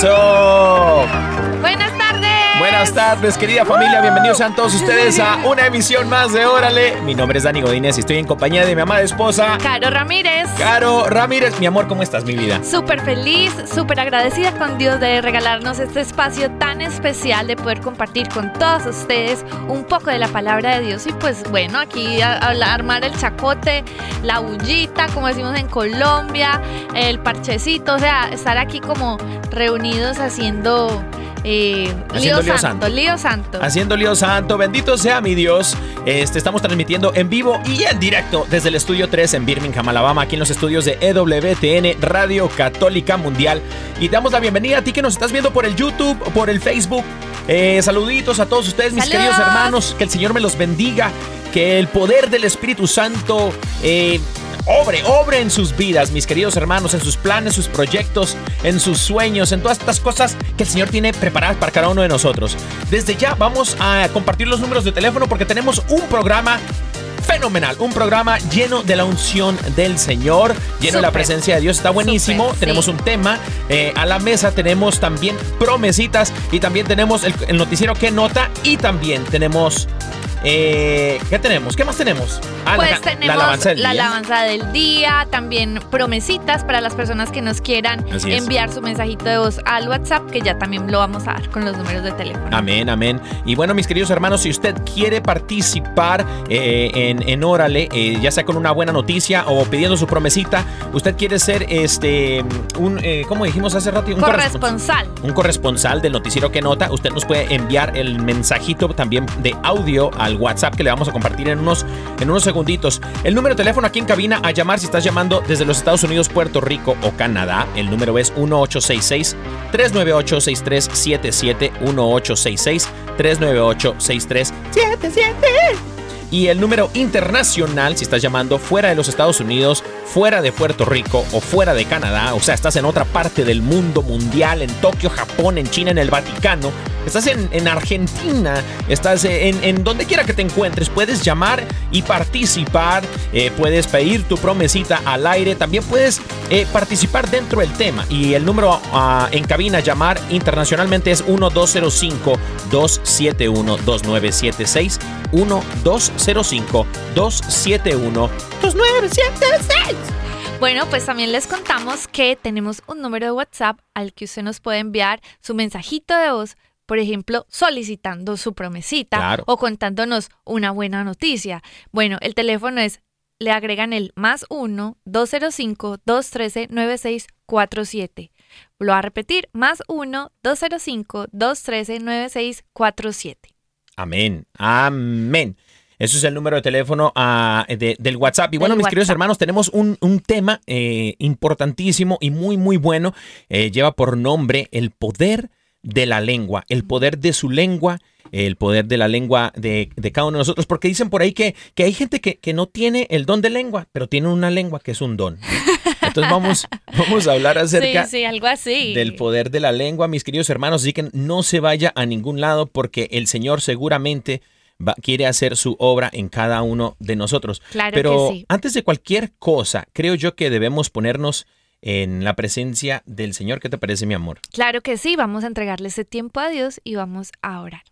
Eso. Buenas tardes. Querida familia. Bienvenidos sean todos ustedes a una emisión más de Órale. Mi nombre es Dani Godínez y estoy en compañía de mi amada esposa, Caro Ramírez. Caro Ramírez. Mi amor, ¿cómo estás, mi vida? Súper feliz, súper agradecida con Dios de regalarnos este espacio tan especial de poder compartir con todos ustedes un poco de la palabra de Dios. Y pues bueno, aquí a, a- armar el chacote, la bullita, como decimos en Colombia, el parchecito, o sea, estar aquí como reunidos haciendo, eh, Haciendo lío lío, santo, santo. lío santo. Haciendo lío santo, bendito sea mi Dios. Este, estamos transmitiendo en vivo y en directo desde el estudio 3 en Birmingham, Alabama, aquí en los estudios de EWTN Radio Católica Mundial. Y damos la bienvenida a ti que nos estás viendo por el YouTube, por el Facebook. Eh, saluditos a todos ustedes, mis Saludos. queridos hermanos. Que el Señor me los bendiga. Que el poder del Espíritu Santo eh, obre, obre en sus vidas, mis queridos hermanos, en sus planes, sus proyectos, en sus sueños, en todas estas cosas que el Señor tiene preparadas para cada uno de nosotros. Desde ya vamos a compartir los números de teléfono porque tenemos un programa fenomenal, un programa lleno de la unción del Señor, lleno de la presencia de Dios. Está buenísimo. Sí. tenemos un tema eh, a la mesa, tenemos también promesitas y también tenemos el, el noticiero que nota y también tenemos eh, ¿qué tenemos? ¿Qué más tenemos? Ah, Pues la, tenemos alabanza la alabanza del día, también promesitas para las personas que nos quieran Así es. enviar su mensajito de voz al WhatsApp, que ya también lo vamos a dar con los números de teléfono. Amén, amén. Y bueno, mis queridos hermanos, si usted quiere participar eh, en, en Órale, eh, ya sea con una buena noticia o pidiendo su promesita, usted quiere ser este un, ¿cómo dijimos hace rato? Un Corresponsal. un corresponsal del noticiero que nota, usted nos puede enviar el mensajito también de audio al WhatsApp que le vamos a compartir en unos, en unos segunditos. El número de teléfono aquí en cabina a llamar si estás llamando desde los Estados Unidos, Puerto Rico o Canadá. El número es 1866-398-6377. 1866-398-6377. Y el número internacional, si estás llamando fuera de los Estados Unidos, fuera de Puerto Rico o fuera de Canadá, o sea, estás en otra parte del mundo mundial, en Tokio, Japón, en China, en el Vaticano, estás en, en Argentina, estás en, en donde quiera que te encuentres, puedes llamar y participar, eh, puedes pedir tu promesita al aire, también puedes eh, participar dentro del tema. Y el número ah, en cabina, llamar internacionalmente es 1205-271-2976. 1205-271-2976. Bueno, pues también les contamos que tenemos un número de WhatsApp al que usted nos puede enviar su mensajito de voz, por ejemplo, solicitando su promesita Claro. o contándonos una buena noticia. Bueno, el teléfono es, le agregan el más 1-205-213-9647. Lo va a repetir, más 1-205-213-9647. Amén, amén. Eso es el número de teléfono ah, de- del WhatsApp. Y bueno, Del mis queridos hermanos, tenemos un, un tema eh, importantísimo y muy, muy bueno. Eh, lleva por nombre el poder de la lengua, el poder de su lengua, el poder de la lengua de, de cada uno de nosotros. Porque dicen por ahí que, que hay gente que, que no tiene el don de lengua, pero tiene una lengua que es un don. Entonces vamos, vamos a hablar acerca sí, sí, algo así. del poder de la lengua, mis queridos hermanos. Así que no se vaya a ningún lado porque el Señor seguramente va- quiere hacer su obra en cada uno de nosotros. Claro Pero que sí. antes de cualquier cosa, creo yo que debemos ponernos en la presencia del Señor. ¿Qué te parece, mi amor? Claro que sí, vamos a entregarle ese tiempo a Dios y vamos a orar.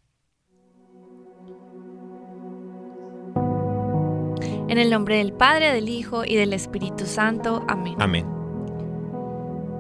En el nombre del Padre, del Hijo y del Espíritu Santo. Amén. Amén.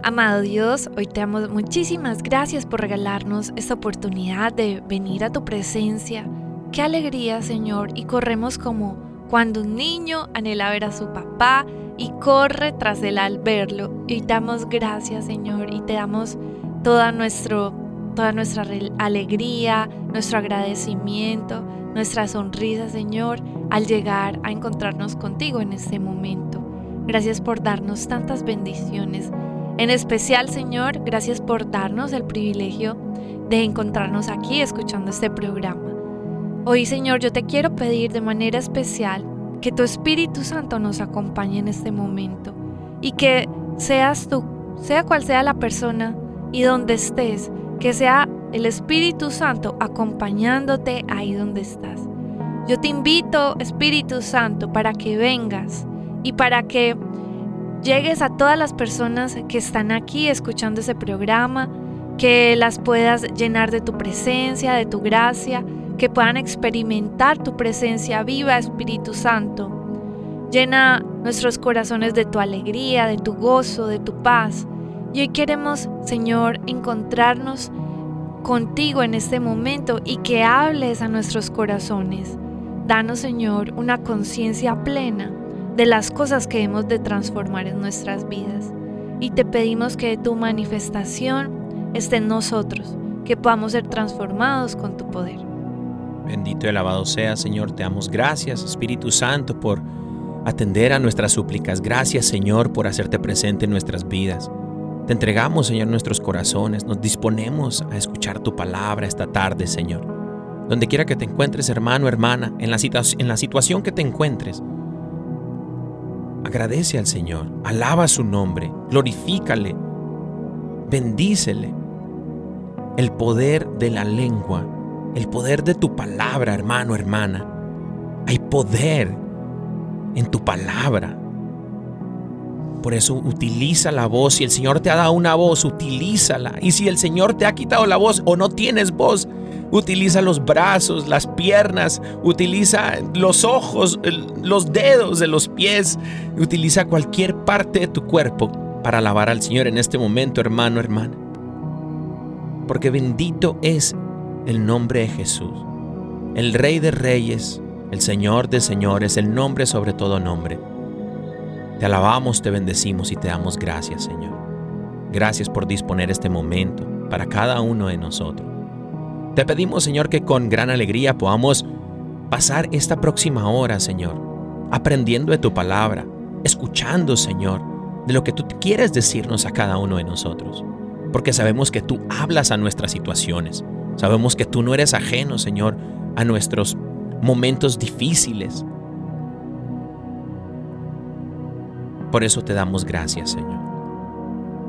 Amado Dios, hoy te damos muchísimas gracias por regalarnos esta oportunidad de venir a tu presencia. Qué alegría, Señor, y corremos como cuando un niño anhela ver a su papá y corre tras él al verlo. Y damos gracias, Señor, y te damos toda, nuestro, toda nuestra alegría, nuestro agradecimiento, nuestra sonrisa, Señor, al llegar a encontrarnos contigo en este momento. Gracias por darnos tantas bendiciones. En especial, Señor, gracias por darnos el privilegio de encontrarnos aquí escuchando este programa. Hoy, Señor, yo te quiero pedir de manera especial que tu Espíritu Santo nos acompañe en este momento y que seas tú, sea cual sea la persona y donde estés, que sea el Espíritu Santo acompañándote ahí donde estás. Yo te invito, Espíritu Santo, para que vengas y para que llegues a todas las personas que están aquí escuchando ese programa, que las puedas llenar de tu presencia, de tu gracia, que puedan experimentar tu presencia viva, Espíritu Santo. Llena nuestros corazones de tu alegría, de tu gozo, de tu paz. Y hoy queremos, Señor, encontrarnos contigo en este momento y que hables a nuestros corazones. Danos, Señor, una conciencia plena de las cosas que hemos de transformar en nuestras vidas. Y te pedimos que tu manifestación esté en nosotros, que podamos ser transformados con tu poder. Bendito y alabado sea, Señor. Te damos gracias, Espíritu Santo, por atender a nuestras súplicas. Gracias, Señor, por hacerte presente en nuestras vidas. Te entregamos, Señor, nuestros corazones. Nos disponemos a escuchar tu palabra esta tarde, Señor. Donde quiera que te encuentres, hermano, hermana, en la, en la situación que te encuentres, agradece al Señor, alaba su nombre, glorifícale, bendícele. El poder de la lengua, el poder de tu palabra, hermano, hermana. Hay poder en tu palabra. Por eso utiliza la voz. Si el Señor te ha dado una voz, utilízala. Y si el Señor te ha quitado la voz o no tienes voz, utiliza los brazos, las piernas, utiliza los ojos, los dedos de los pies, utiliza cualquier parte de tu cuerpo para alabar al Señor en este momento, hermano, hermana. Porque bendito es el nombre de Jesús, el Rey de Reyes, el Señor de Señores, el nombre sobre todo nombre. Te alabamos, te bendecimos y te damos gracias, Señor. Gracias por disponer este momento para cada uno de nosotros. Te pedimos, Señor, que con gran alegría podamos pasar esta próxima hora, Señor, aprendiendo de tu palabra, escuchando, Señor, de lo que tú quieres decirnos a cada uno de nosotros. Porque sabemos que tú hablas a nuestras situaciones. Sabemos que tú no eres ajeno, Señor, a nuestros momentos difíciles. Por eso te damos gracias, Señor.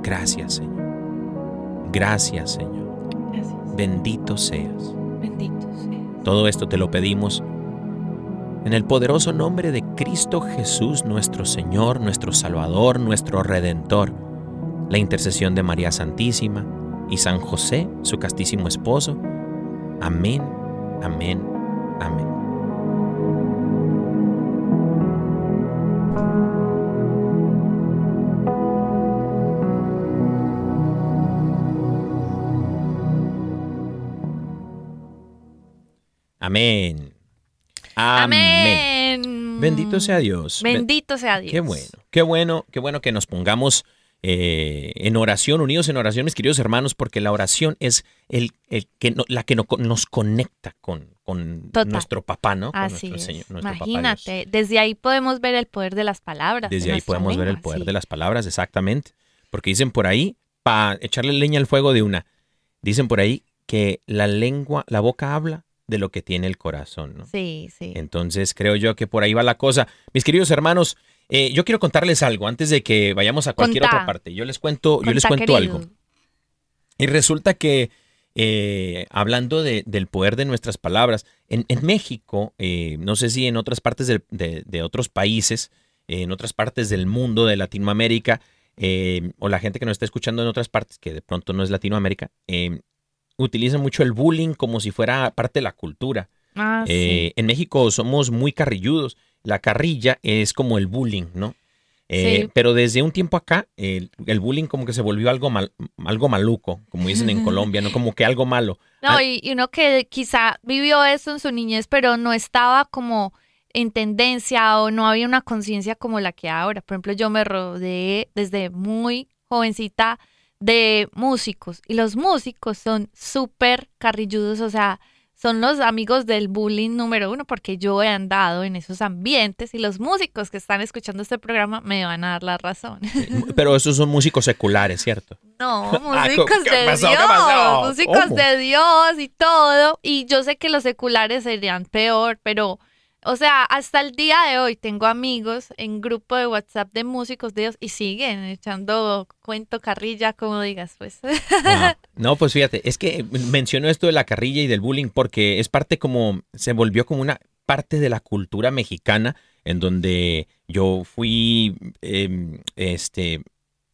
Gracias, Señor. Gracias, Señor. Gracias. Bendito seas. Bendito sea. Todo esto te lo pedimos en el poderoso nombre de Cristo Jesús, nuestro Señor, nuestro Salvador, nuestro Redentor. La intercesión de María Santísima y San José, su castísimo esposo. Amén, amén, amén. Amén. Amén. Amén. Bendito sea Dios. Ben- Bendito sea Dios. Qué bueno, qué bueno, qué bueno que nos pongamos eh, en oración, unidos en oración, mis queridos hermanos, porque la oración es el, el que no- la que no- nos conecta con, con nuestro papá, ¿no? Con Así nuestro es. Señor, nuestro papá. Imagínate, desde ahí podemos ver el poder de las palabras. Desde de ahí podemos ver el poder sí. de las palabras, exactamente. Porque dicen por ahí, para echarle leña al fuego de una, dicen por ahí que la lengua, la boca habla de lo que tiene el corazón, ¿no? Sí, sí. Entonces creo yo que por ahí va la cosa. Mis queridos hermanos, eh, yo quiero contarles algo antes de que vayamos a cualquier Contá. otra parte. Yo les cuento, yo les cuento querido. algo. Y resulta que eh, hablando de- del poder de nuestras palabras, en, en México, eh, no sé si en otras partes de, de otros países, en otras partes del mundo, de Latinoamérica, o la gente que nos está escuchando en otras partes, que de pronto no es Latinoamérica, utilizan mucho el bullying como si fuera parte de la cultura. Ah, sí. En México somos muy carrilludos. La carrilla es como el bullying, ¿no? Eh, Sí. Pero desde un tiempo acá, el, el bullying como que se volvió algo, mal, algo maluco, como dicen en Colombia, ¿no? Como que algo malo. No, Ah, y, y uno que quizá vivió eso en su niñez, pero no estaba como en tendencia o no había una conciencia como la que ahora. Por ejemplo, yo me rodeé desde muy jovencita de músicos y los músicos son súper carrilludos, o sea, son los amigos del bullying número uno porque yo he andado en esos ambientes y los músicos que están escuchando este programa me van a dar la razón. Pero esos son músicos seculares, ¿cierto? No, Ah, músicos ¿qué de pasó? ¿Qué Dios, pasó? músicos ¿Cómo? de Dios y todo. Y yo sé que los seculares serían peor, pero, o sea, hasta el día de hoy tengo amigos en grupo de WhatsApp de músicos de Dios y siguen echando cuento carrilla, como digas, pues. No, pues fíjate, es que menciono esto de la carrilla y del bullying porque es parte como, se volvió como una parte de la cultura mexicana en donde yo fui, eh, este,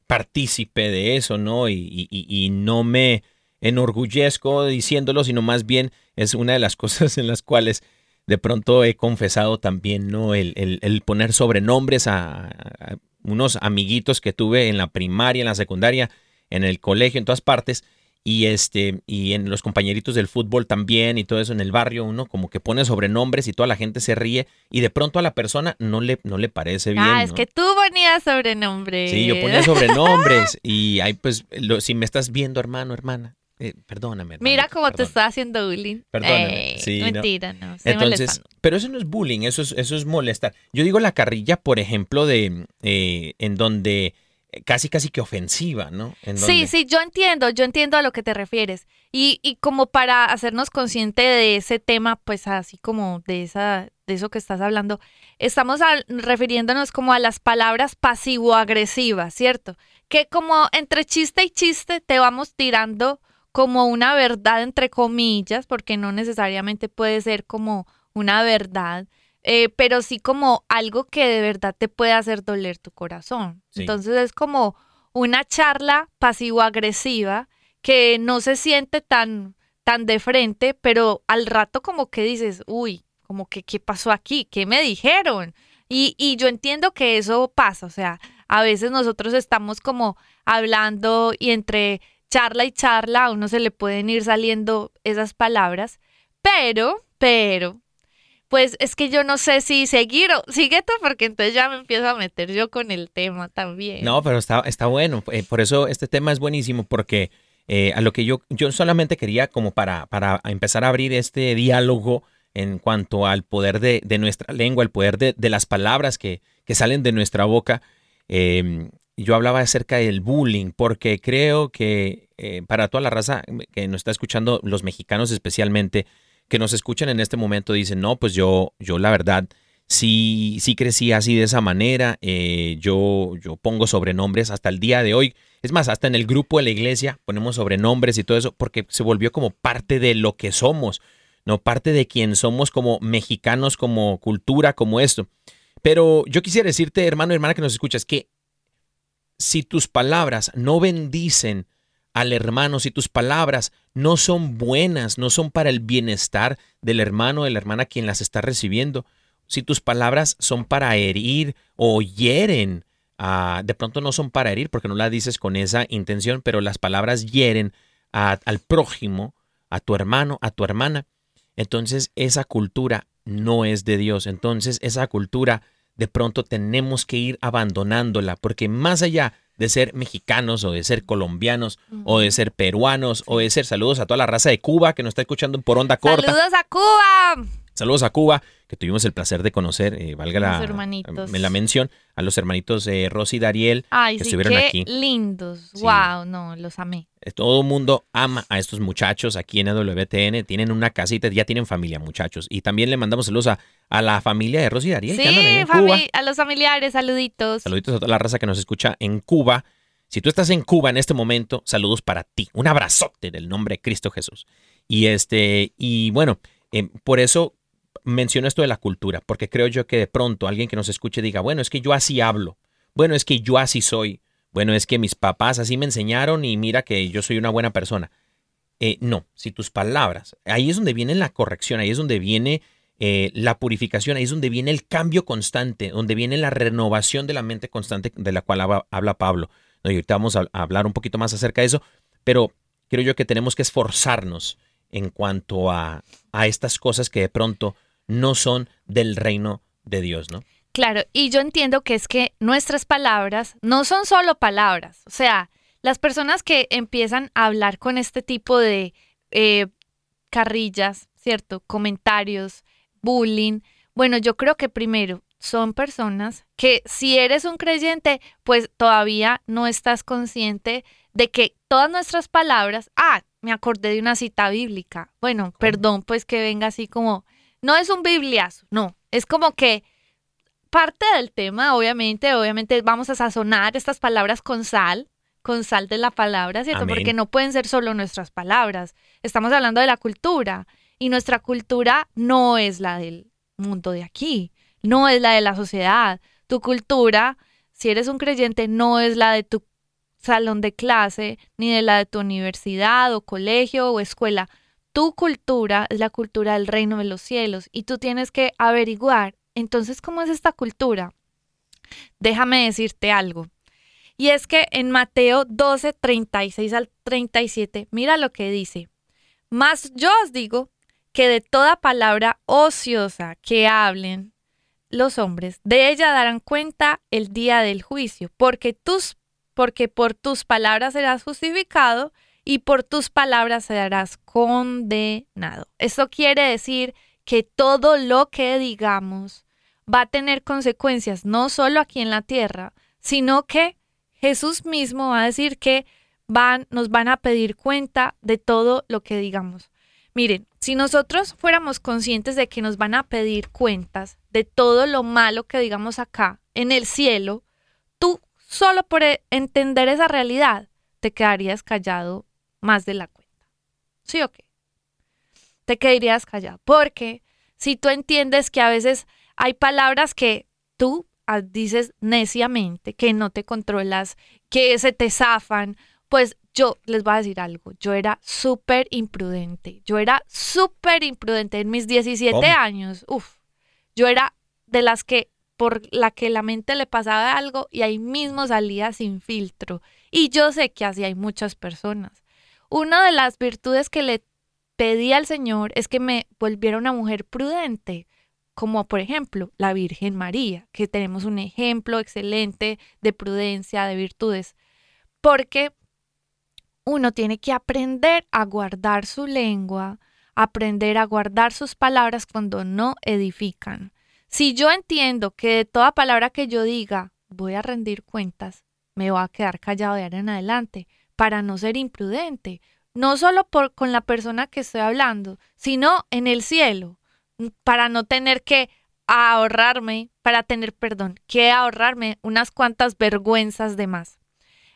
partícipe de eso, ¿no? Y, y- y- y no me enorgullezco diciéndolo, sino más bien es una de las cosas en las cuales de pronto he confesado también, ¿no? El, el- el poner sobrenombres a, a unos amiguitos que tuve en la primaria, en la secundaria, en el colegio, en todas partes. Y este, y en los compañeritos del fútbol también, y todo eso en el barrio, uno como que pone sobrenombres y toda la gente se ríe, y de pronto a la persona no le, no le parece bien. ah, es ¿no? que tú ponías sobrenombre. Sí, yo ponía sobrenombres, y ahí pues, lo- si me estás viendo, hermano, hermana, eh, perdóname. Mira cómo te está haciendo bullying. Perdóname, Eh, sí, mentira, no. Entonces, pero eso no es bullying, eso es, eso es molestar. Yo digo la carrilla, por ejemplo, de eh, en donde casi casi que ofensiva, ¿no? En Sí, donde- sí, yo entiendo, yo entiendo a lo que te refieres. Y, y como para hacernos consciente de ese tema, pues así como de esa, de eso que estás hablando, estamos refiriéndonos como a las palabras pasivo-agresivas, ¿cierto? Que como entre chiste y chiste te vamos tirando como una verdad entre comillas, porque no necesariamente puede ser como una verdad, eh, pero sí como algo que de verdad te puede hacer doler tu corazón. Sí. Entonces es como una charla pasivo-agresiva que no se siente tan, tan de frente, pero al rato como que dices, uy, como que, ¿qué pasó aquí? ¿Qué me dijeron? Y, y yo entiendo que eso pasa, o sea, a veces nosotros estamos como hablando y entre charla y charla a uno se le pueden ir saliendo esas palabras, pero, pero, pues es que yo no sé si seguir o sigue tú, porque entonces ya me empiezo a meter yo con el tema también. No, pero está, está bueno. eh, por eso este tema es buenísimo, porque eh, a lo que yo, yo solamente quería como para, para empezar a abrir este diálogo en cuanto al poder de, de nuestra lengua, el poder de, de las palabras que, que salen de nuestra boca. eh, yo hablaba acerca del bullying, porque creo que eh, para toda la raza que nos está escuchando, los mexicanos especialmente, que nos escuchan en este momento, dicen, no, pues yo, yo la verdad, sí, sí crecí así de esa manera, eh, yo, yo pongo sobrenombres hasta el día de hoy. Es más, hasta en el grupo de la iglesia ponemos sobrenombres y todo eso, porque se volvió como parte de lo que somos, no parte de quien somos como mexicanos, como cultura, como esto. Pero yo quisiera decirte, hermano, hermana que nos escuchas, que si tus palabras no bendicen al hermano, si tus palabras no son buenas, no son para el bienestar del hermano o de la hermana quien las está recibiendo, si tus palabras son para herir o hieren, ah, de pronto no son para herir porque no las dices con esa intención, pero las palabras hieren al prójimo, a tu hermano, a tu hermana, entonces esa cultura no es de Dios. Entonces esa cultura de pronto tenemos que ir abandonándola porque más allá de ser mexicanos o de ser colombianos o de ser peruanos o de ser saludos a toda la raza de Cuba que nos está escuchando por onda corta. Saludos a Cuba. Saludos a Cuba, que tuvimos el placer de conocer, eh, valga la, la mención, a los hermanitos eh, Rosy y Dariel, Ay, que sí, estuvieron qué aquí. lindos. Sí. Wow, no, los amé. Eh, Todo el mundo ama a estos muchachos aquí en WTN. Tienen una casita, ya tienen familia, muchachos. Y también le mandamos saludos a, a la familia de Rosy y Dariel, que andan ahí Sí, en Cuba. a los familiares, saluditos. Saluditos a toda la raza que nos escucha en Cuba. Si tú estás en Cuba en este momento, saludos para ti. Un abrazote del nombre de Cristo Jesús. Y este, y bueno, eh, por eso menciono esto de la cultura, porque creo yo que de pronto alguien que nos escuche diga, bueno, es que yo así hablo, bueno, es que yo así soy, bueno, es que mis papás así me enseñaron y mira que yo soy una buena persona. Eh, no, si tus palabras, ahí es donde viene la corrección, ahí es donde viene eh, la purificación, ahí es donde viene el cambio constante, donde viene la renovación de la mente constante de la cual habla, Pablo. ¿no? Y ahorita vamos a, a hablar un poquito más acerca de eso, pero creo yo que tenemos que esforzarnos en cuanto a, a estas cosas que de pronto no son del reino de Dios, ¿no? Claro, y yo entiendo que es que nuestras palabras no son solo palabras, o sea, las personas que empiezan a hablar con este tipo de eh, carrillas, ¿cierto? Comentarios, bullying, bueno, yo creo que primero son personas que si eres un creyente, pues todavía no estás consciente de que todas nuestras palabras, ah, me acordé de una cita bíblica. Bueno, perdón, pues que venga así como, no es un bibliazo, no, es como que parte del tema, obviamente, obviamente vamos a sazonar estas palabras con sal, con sal de la palabra, ¿cierto? Amén. Porque no pueden ser solo nuestras palabras. Estamos hablando de la cultura y nuestra cultura no es la del mundo de aquí, no es la de la sociedad. Tu cultura, si eres un creyente, no es la de tu salón de clase, ni de la de tu universidad o colegio o escuela. Tu cultura es la cultura del reino de los cielos y tú tienes que averiguar, entonces, ¿cómo es esta cultura? Déjame decirte algo. Y es que en Mateo 12, 36 al 37, mira lo que dice. Mas yo os digo que de toda palabra ociosa que hablen los hombres, de ella darán cuenta el día del juicio, porque tus porque por tus palabras serás justificado y por tus palabras serás condenado. Esto quiere decir que todo lo que digamos va a tener consecuencias, no solo aquí en la tierra, sino que Jesús mismo va a decir que van, nos van a pedir cuenta de todo lo que digamos. Miren, si nosotros fuéramos conscientes de que nos van a pedir cuentas de todo lo malo que digamos acá en el cielo, tú solo por e- entender esa realidad te quedarías callado más de la cuenta. ¿Sí o qué? Te quedarías callado. Porque si tú entiendes que a veces hay palabras que tú ah, dices neciamente, que no te controlas, que se te zafan, pues yo les voy a decir algo, yo era súper imprudente, yo era súper imprudente en mis 17 ¿Cómo? años, uf, yo era de las que por la que la mente le pasaba algo y ahí mismo salía sin filtro. Y yo sé que así hay muchas personas. Una de las virtudes que le pedí al Señor es que me volviera una mujer prudente, como por ejemplo la Virgen María, que tenemos un ejemplo excelente de prudencia, de virtudes, porque uno tiene que aprender a guardar su lengua, aprender a guardar sus palabras cuando no edifican. Si yo entiendo que de toda palabra que yo diga voy a rendir cuentas, me voy a quedar callado de ahora en adelante para no ser imprudente, no solo por, con la persona que estoy hablando, sino en el cielo, para no tener que ahorrarme, para tener, perdón, que ahorrarme unas cuantas vergüenzas de más.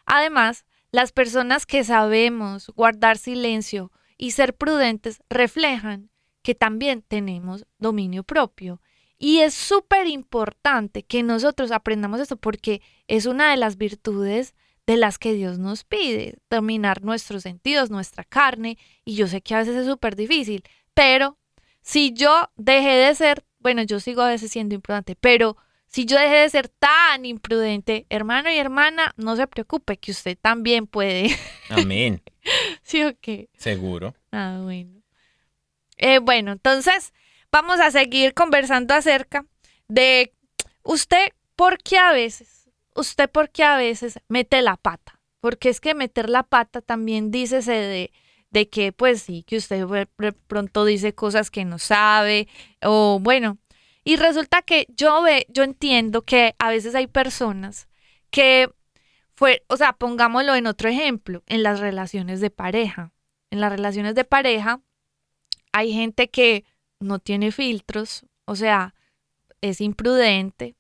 Además, las personas que sabemos guardar silencio y ser prudentes reflejan que también tenemos dominio propio. Y es súper importante que nosotros aprendamos esto porque es una de las virtudes de las que Dios nos pide, dominar nuestros sentidos, nuestra carne. Y yo sé que a veces es súper difícil, pero si yo dejé de ser, bueno, yo sigo a veces siendo imprudente, pero si yo dejé de ser tan imprudente, hermano y hermana, no se preocupe, que usted también puede. Amén. ¿Sí o qué? Seguro. Ah, bueno. Eh, bueno, entonces vamos a seguir conversando acerca de usted, ¿por qué a veces? Usted, ¿por qué a veces mete la pata? Porque es que meter la pata también dícese de, de que, pues sí, que usted pronto dice cosas que no sabe, o bueno. Y resulta que yo ve, yo entiendo que a veces hay personas que fue, o sea, pongámoslo en otro ejemplo, en las relaciones de pareja. En las relaciones de pareja hay gente que no tiene filtros, o sea, es imprudente,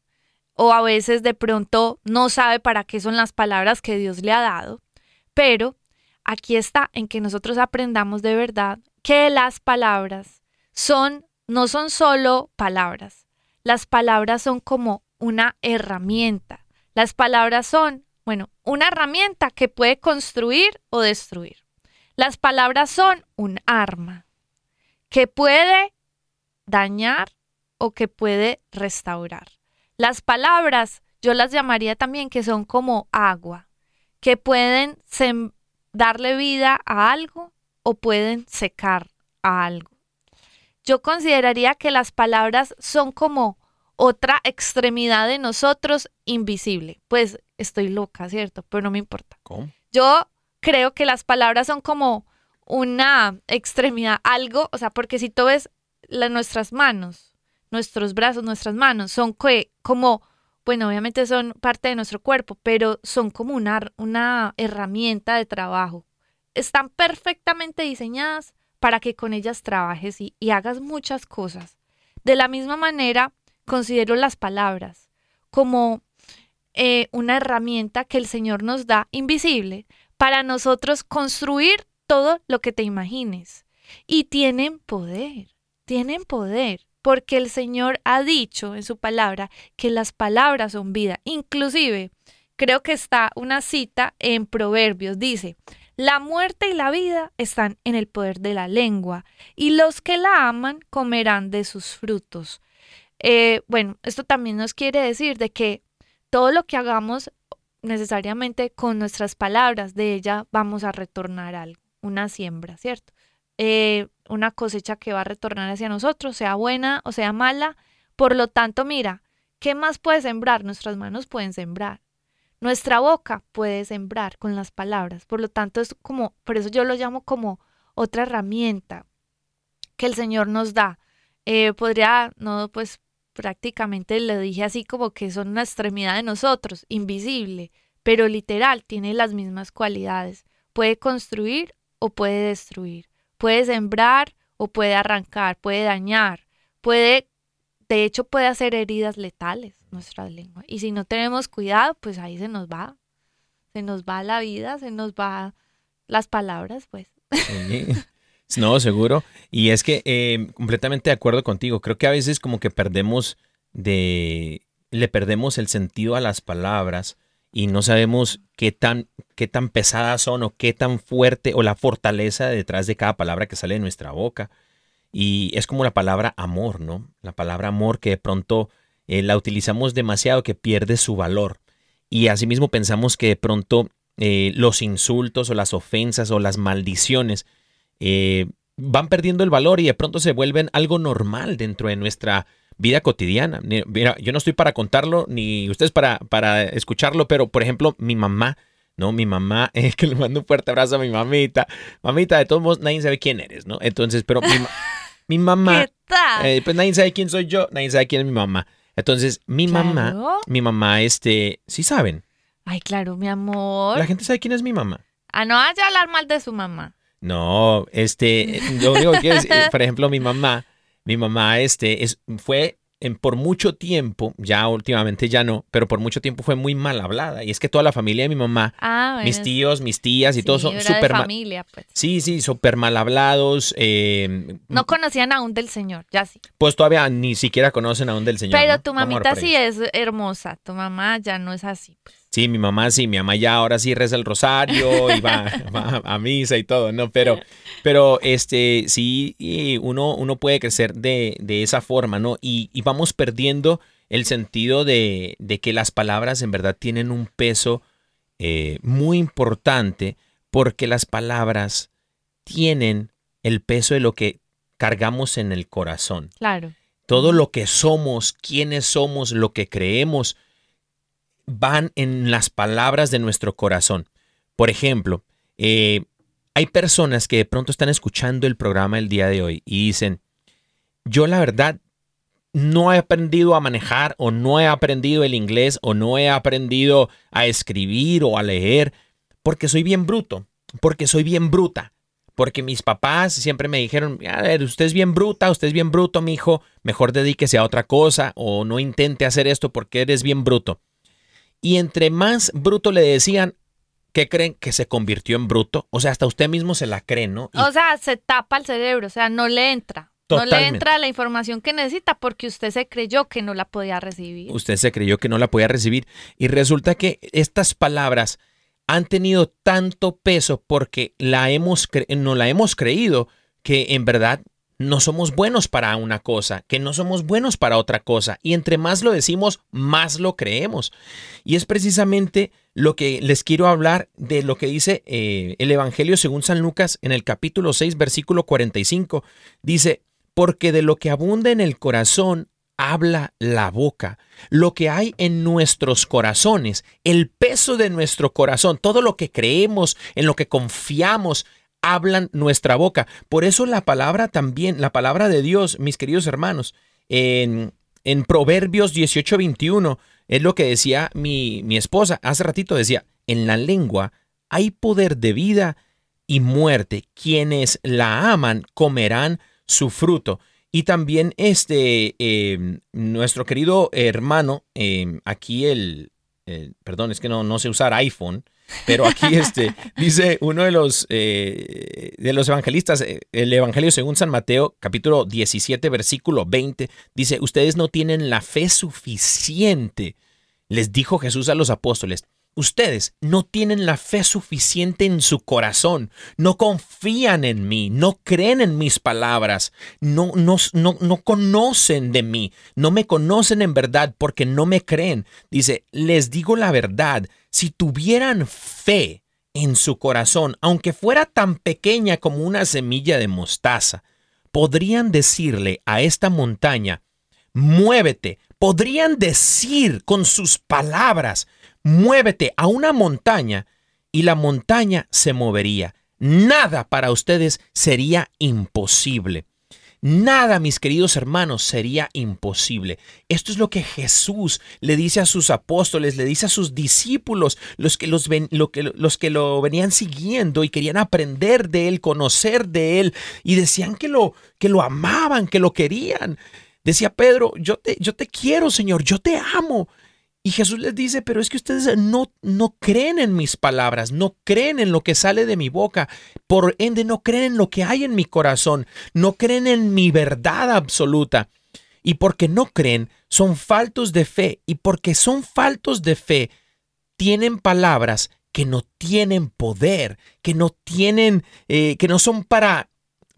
o a veces de pronto no sabe para qué son las palabras que Dios le ha dado, pero aquí está en que nosotros aprendamos de verdad que las palabras son no son solo palabras. Las palabras son como una herramienta. Las palabras son Bueno, una herramienta que puede construir o destruir. Las palabras son un arma que puede dañar o que puede restaurar. Las palabras yo las llamaría también que son como agua, que pueden darle vida a algo o pueden secar a algo. Yo consideraría que las palabras son como otra extremidad de nosotros invisible. Pues estoy loca, ¿cierto? Pero no me importa. ¿Cómo? Yo creo que las palabras son como una extremidad, algo, o sea, porque si tú ves nuestras manos, nuestros brazos, nuestras manos, son como, bueno, obviamente son parte de nuestro cuerpo, pero son como una, una herramienta de trabajo. Están perfectamente diseñadas para que con ellas trabajes y, hagas muchas cosas. De la misma manera, considero las palabras como eh, una herramienta que el Señor nos da invisible para nosotros construir todo lo que te imagines. Y tienen poder, tienen poder, porque el Señor ha dicho en su palabra que las palabras son vida. Inclusive, creo que está una cita en Proverbios, dice, la muerte y la vida están en el poder de la lengua, y los que la aman comerán de sus frutos. Eh, bueno, esto también nos quiere decir de que todo lo que hagamos necesariamente con nuestras palabras, de ella vamos a retornar algo, una siembra, ¿cierto? Eh, una cosecha que va a retornar hacia nosotros, sea buena o sea mala. Por lo tanto, mira, ¿qué más puede sembrar? Nuestras manos pueden sembrar. Nuestra boca puede sembrar con las palabras. Por lo tanto, es como, por eso yo lo llamo como otra herramienta que el Señor nos da. Eh, podría, no, pues prácticamente le dije así como que son una extremidad de nosotros, invisible, pero literal, tiene las mismas cualidades. Puede construir o puede destruir. Puede sembrar o puede arrancar, puede dañar, puede, de hecho puede hacer heridas letales nuestra lengua. Y si no tenemos cuidado, pues ahí se nos va. Se nos va la vida, se nos va las palabras, pues. No, seguro. Y es que eh, completamente de acuerdo contigo. Creo que a veces como que perdemos de, le perdemos el sentido a las palabras y no sabemos qué tan, qué tan pesadas son o qué tan fuerte o la fortaleza detrás de cada palabra que sale de nuestra boca. Y es como la palabra amor, ¿no? La palabra amor que de pronto eh, la utilizamos demasiado que pierde su valor. Y asimismo pensamos que de pronto eh, los insultos o las ofensas o las maldiciones eh, van perdiendo el valor y de pronto se vuelven algo normal dentro de nuestra vida cotidiana. Mira, yo no estoy para contarlo, ni ustedes para, para escucharlo, pero por ejemplo, mi mamá, ¿no? Mi mamá, que le mando un fuerte abrazo a mi mamita. Mamita, de todos modos, nadie sabe quién eres, ¿no? Entonces, pero mi, mamá, eh, pues nadie sabe quién soy yo, nadie sabe quién es mi mamá. Entonces, mi mamá, mi mamá, este, sí saben. Ay, claro, mi amor. La gente sabe quién es mi mamá. Ah, no vaya a hablar mal de su mamá. No, este, lo único que decir, por ejemplo, mi mamá, mi mamá, este, es, fue en, por mucho tiempo, ya últimamente ya no, pero por mucho tiempo fue muy mal hablada. Y es que toda la familia de mi mamá, ah, mis tíos, mis tías y todos son súper mal. Pues. Sí, sí, súper mal hablados. Eh, no conocían aún del Señor, ya sí. Pues todavía ni siquiera conocen aún del Señor. Pero tu mamita sí es hermosa, tu mamá ya no es así. Pues. Sí, mi mamá sí, mi mamá ya ahora sí reza el rosario y va, a misa y todo, ¿no? Pero, pero este, sí, uno, uno puede crecer de, esa forma, ¿no? Y, vamos perdiendo el sentido de, que las palabras en verdad tienen un peso eh, muy importante porque las palabras tienen el peso de lo que cargamos en el corazón. Claro. Todo lo que somos, quiénes somos, lo que creemos, van en las palabras de nuestro corazón. Por ejemplo, eh, hay personas que de pronto están escuchando el programa el día de hoy y dicen, yo la verdad no he aprendido a manejar o no he aprendido el inglés o no he aprendido a escribir o a leer porque soy bien bruto, porque soy bien bruta. Porque mis papás siempre me dijeron, a ver, usted es bien bruta, usted es bien bruto, mi hijo, mejor dedíquese a otra cosa o no intente hacer esto porque eres bien bruto. Y entre más bruto le decían, ¿qué creen? Que se convirtió en bruto. O sea, hasta usted mismo se la cree, ¿no? o sea, se tapa el cerebro, o sea, no le entra. No le entra la información que necesita porque usted se creyó que no la podía recibir. Usted se creyó que no la podía recibir y resulta que estas palabras han tenido tanto peso porque la hemos no la hemos creído que en verdad no somos buenos para una cosa, que no somos buenos para otra cosa y entre más lo decimos, más lo creemos. Y es precisamente lo que les quiero hablar de lo que dice eh, el Evangelio según San Lucas en el capítulo 6, versículo 45. Dice, porque de lo que abunda en el corazón habla la boca. Lo que hay en nuestros corazones, el peso de nuestro corazón, todo lo que creemos, en lo que confiamos, hablan nuestra boca. Por eso la palabra también, la palabra de Dios, mis queridos hermanos, en, en Proverbios 18, 21, es lo que decía mi, mi esposa. Hace ratito decía, en la lengua hay poder de vida y muerte. Quienes la aman comerán su fruto. Y también este, eh, nuestro querido hermano, eh, aquí el, el- perdón, es que no, no sé usar iPhone, pero aquí este, dice uno de los, eh, de los evangelistas, eh, el Evangelio según San Mateo, capítulo 17, versículo 20, dice, ustedes no tienen la fe suficiente, les dijo Jesús a los apóstoles. Ustedes no tienen la fe suficiente en su corazón, no confían en mí, no creen en mis palabras, no, no, no, no conocen de mí, no me conocen en verdad porque no me creen. Dice, les digo la verdad, si tuvieran fe en su corazón, aunque fuera tan pequeña como una semilla de mostaza, podrían decirle a esta montaña, muévete, podrían decir con sus palabras, muévete a una montaña y la montaña se movería. Nada para ustedes sería imposible. Nada, mis queridos hermanos, sería imposible. Esto es lo que Jesús le dice a sus apóstoles, le dice a sus discípulos, los que, los, lo que, los que lo venían siguiendo y querían aprender de él, conocer de él, y decían que lo, que lo amaban, que lo querían. Decía Pedro, yo te, yo te quiero, Señor, yo te amo. Y Jesús les dice, pero es que ustedes no, no creen en mis palabras, no creen en lo que sale de mi boca, por ende no creen en lo que hay en mi corazón, no creen en mi verdad absoluta. Y porque no creen, son faltos de fe. Y porque son faltos de fe, tienen palabras que no tienen poder, que no tienen, eh, que no son para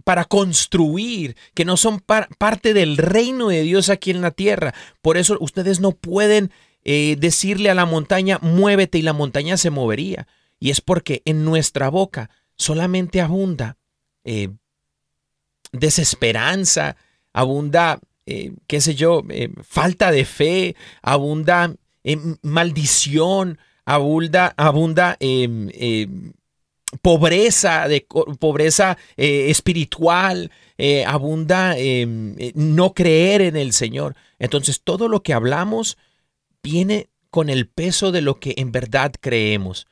para construir, que no son par- parte del reino de Dios aquí en la tierra. Por eso ustedes no pueden eh, decirle a la montaña, muévete y la montaña se movería. Y es porque en nuestra boca solamente abunda eh, desesperanza, abunda, eh, qué sé yo, falta de fe, abunda maldición, abunda, abunda eh, eh, pobreza, de, pobreza espiritual, abunda eh, no creer en el Señor. Entonces todo lo que hablamos viene con el peso de lo que en verdad creemos.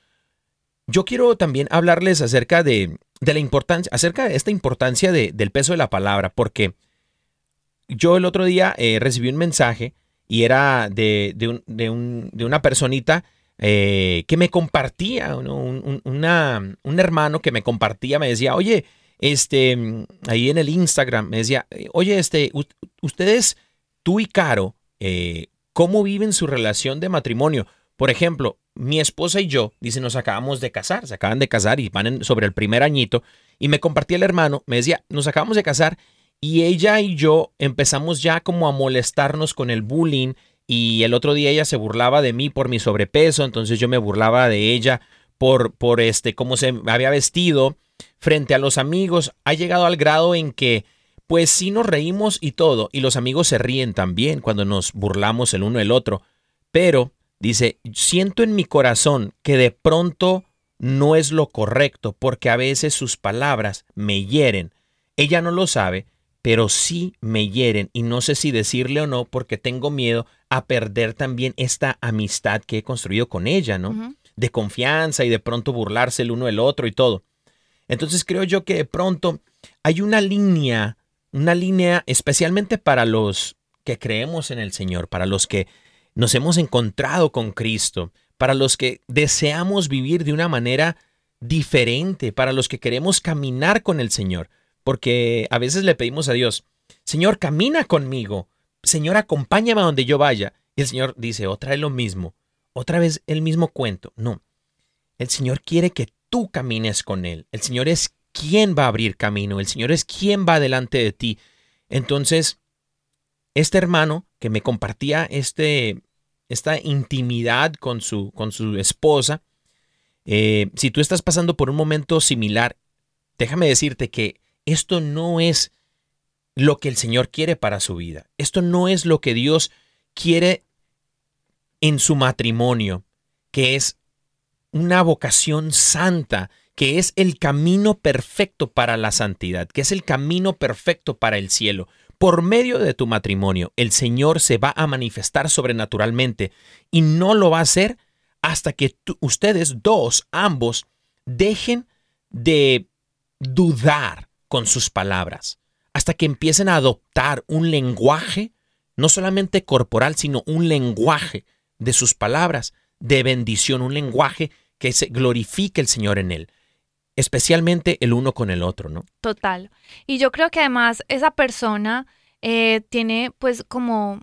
Yo quiero también hablarles acerca de, la importancia, acerca de esta importancia de- del peso de la palabra, porque yo el otro día eh, recibí un mensaje y era de, de un- de un- de una personita eh, que me compartía, un, un- una- un hermano que me compartía, me decía, oye, este, ahí en el Instagram, me decía, oye, este, ustedes, tú y Caro, eh, ¿cómo viven su relación de matrimonio? Por ejemplo, mi esposa y yo, dice, nos acabamos de casar, se acaban de casar y van sobre el primer añito, y me compartía el hermano, me decía, nos acabamos de casar y ella y yo empezamos ya como a molestarnos con el bullying y el otro día ella se burlaba de mí por mi sobrepeso, entonces yo me burlaba de ella por, por este, cómo se había vestido frente a los amigos. Ha llegado al grado en que, pues sí nos reímos y todo, y los amigos se ríen también cuando nos burlamos el uno el otro, pero dice, siento en mi corazón que de pronto no es lo correcto, porque a veces sus palabras me hieren. Ella no lo sabe, pero sí me hieren y no sé si decirle o no porque tengo miedo a perder también esta amistad que he construido con ella, ¿no? De confianza y de pronto burlarse el uno del otro y todo. Entonces creo yo que de pronto hay una línea, una línea especialmente para los que creemos en el Señor, para los que nos hemos encontrado con Cristo, para los que deseamos vivir de una manera diferente, para los que queremos caminar con el Señor, porque a veces le pedimos a Dios, Señor, camina conmigo. Señor, acompáñame a donde yo vaya. Y el Señor dice otra vez lo mismo, otra vez el mismo cuento. No, el Señor quiere que tú camines con Él. El Señor es quien va a abrir camino. El Señor es quien va delante de ti. Entonces, este hermano que me compartía este, esta intimidad con su, con su esposa, eh, si tú estás pasando por un momento similar, déjame decirte que esto no es lo que el Señor quiere para su vida. Esto no es lo que Dios quiere en su matrimonio, que es una vocación santa, que es el camino perfecto para la santidad, que es el camino perfecto para el cielo. Por medio de tu matrimonio, el Señor se va a manifestar sobrenaturalmente y no lo va a hacer hasta que ustedes dos, ambos, dejen de dudar con sus palabras, hasta que empiecen a adoptar un lenguaje, no solamente corporal, sino un lenguaje de sus palabras de bendición, un lenguaje que se glorifique el Señor en él, especialmente el uno con el otro, ¿no? Total. Y yo creo que además esa persona eh, tiene pues como,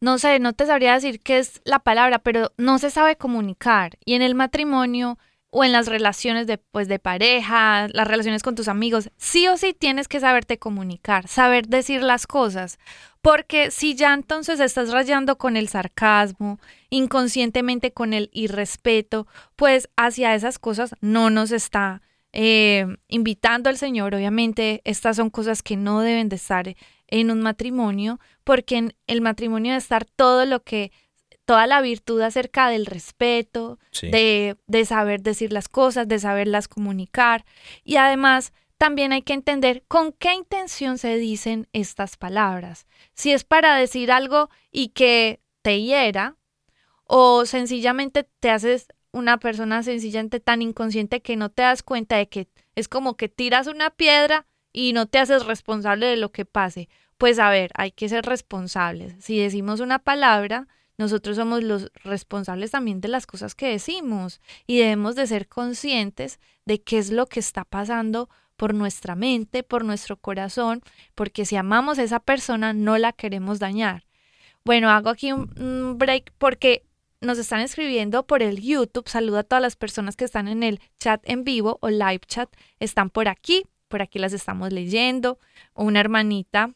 no sé, no te sabría decir qué es la palabra, pero no se sabe comunicar. Y en el matrimonio o en las relaciones de, pues, de pareja, las relaciones con tus amigos, sí o sí tienes que saberte comunicar, saber decir las cosas, porque si ya entonces estás rayando con el sarcasmo, inconscientemente con el irrespeto, pues hacia esas cosas no nos está eh, invitando al Señor. Obviamente estas son cosas que no deben de estar en un matrimonio, porque en el matrimonio debe estar todo lo que toda la virtud acerca del respeto, de, de saber decir las cosas, de saberlas comunicar. Y además, también hay que entender con qué intención se dicen estas palabras. Si es para decir algo y que te hiera, o sencillamente te haces una persona sencillamente tan inconsciente que no te das cuenta de que es como que tiras una piedra y no te haces responsable de lo que pase. Pues a ver, hay que ser responsables. Si decimos una palabra, nosotros somos los responsables también de las cosas que decimos y debemos de ser conscientes de qué es lo que está pasando por nuestra mente, por nuestro corazón, porque si amamos a esa persona no la queremos dañar. Bueno, hago aquí un, break porque nos están escribiendo por el YouTube. Saludo a todas las personas que están en el chat en vivo o live chat. Están por aquí, por aquí las estamos leyendo. Una hermanita,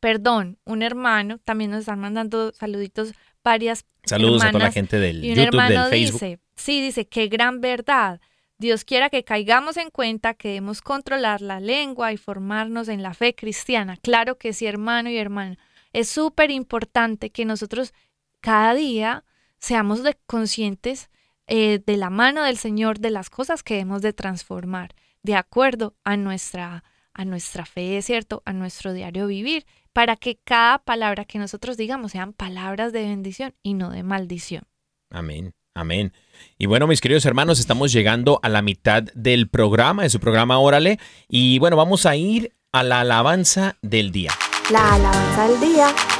perdón, un hermano, también nos están mandando saluditos varias Saludos a toda la gente del YouTube, del Facebook. Dice, sí, dice, qué gran verdad. Dios quiera que caigamos en cuenta que debemos controlar la lengua y formarnos en la fe cristiana. Claro que sí, hermano y hermana. Es súper importante que nosotros cada día seamos conscientes eh, de la mano del Señor, de las cosas que debemos de transformar, de acuerdo a nuestra, a nuestra fe, ¿cierto? A nuestro diario vivir para que cada palabra que nosotros digamos sean palabras de bendición y no de maldición. Amén, amén. Y bueno, mis queridos hermanos, estamos llegando a la mitad del programa, de su programa Órale. Y bueno, vamos a ir a la alabanza del día. La alabanza del día.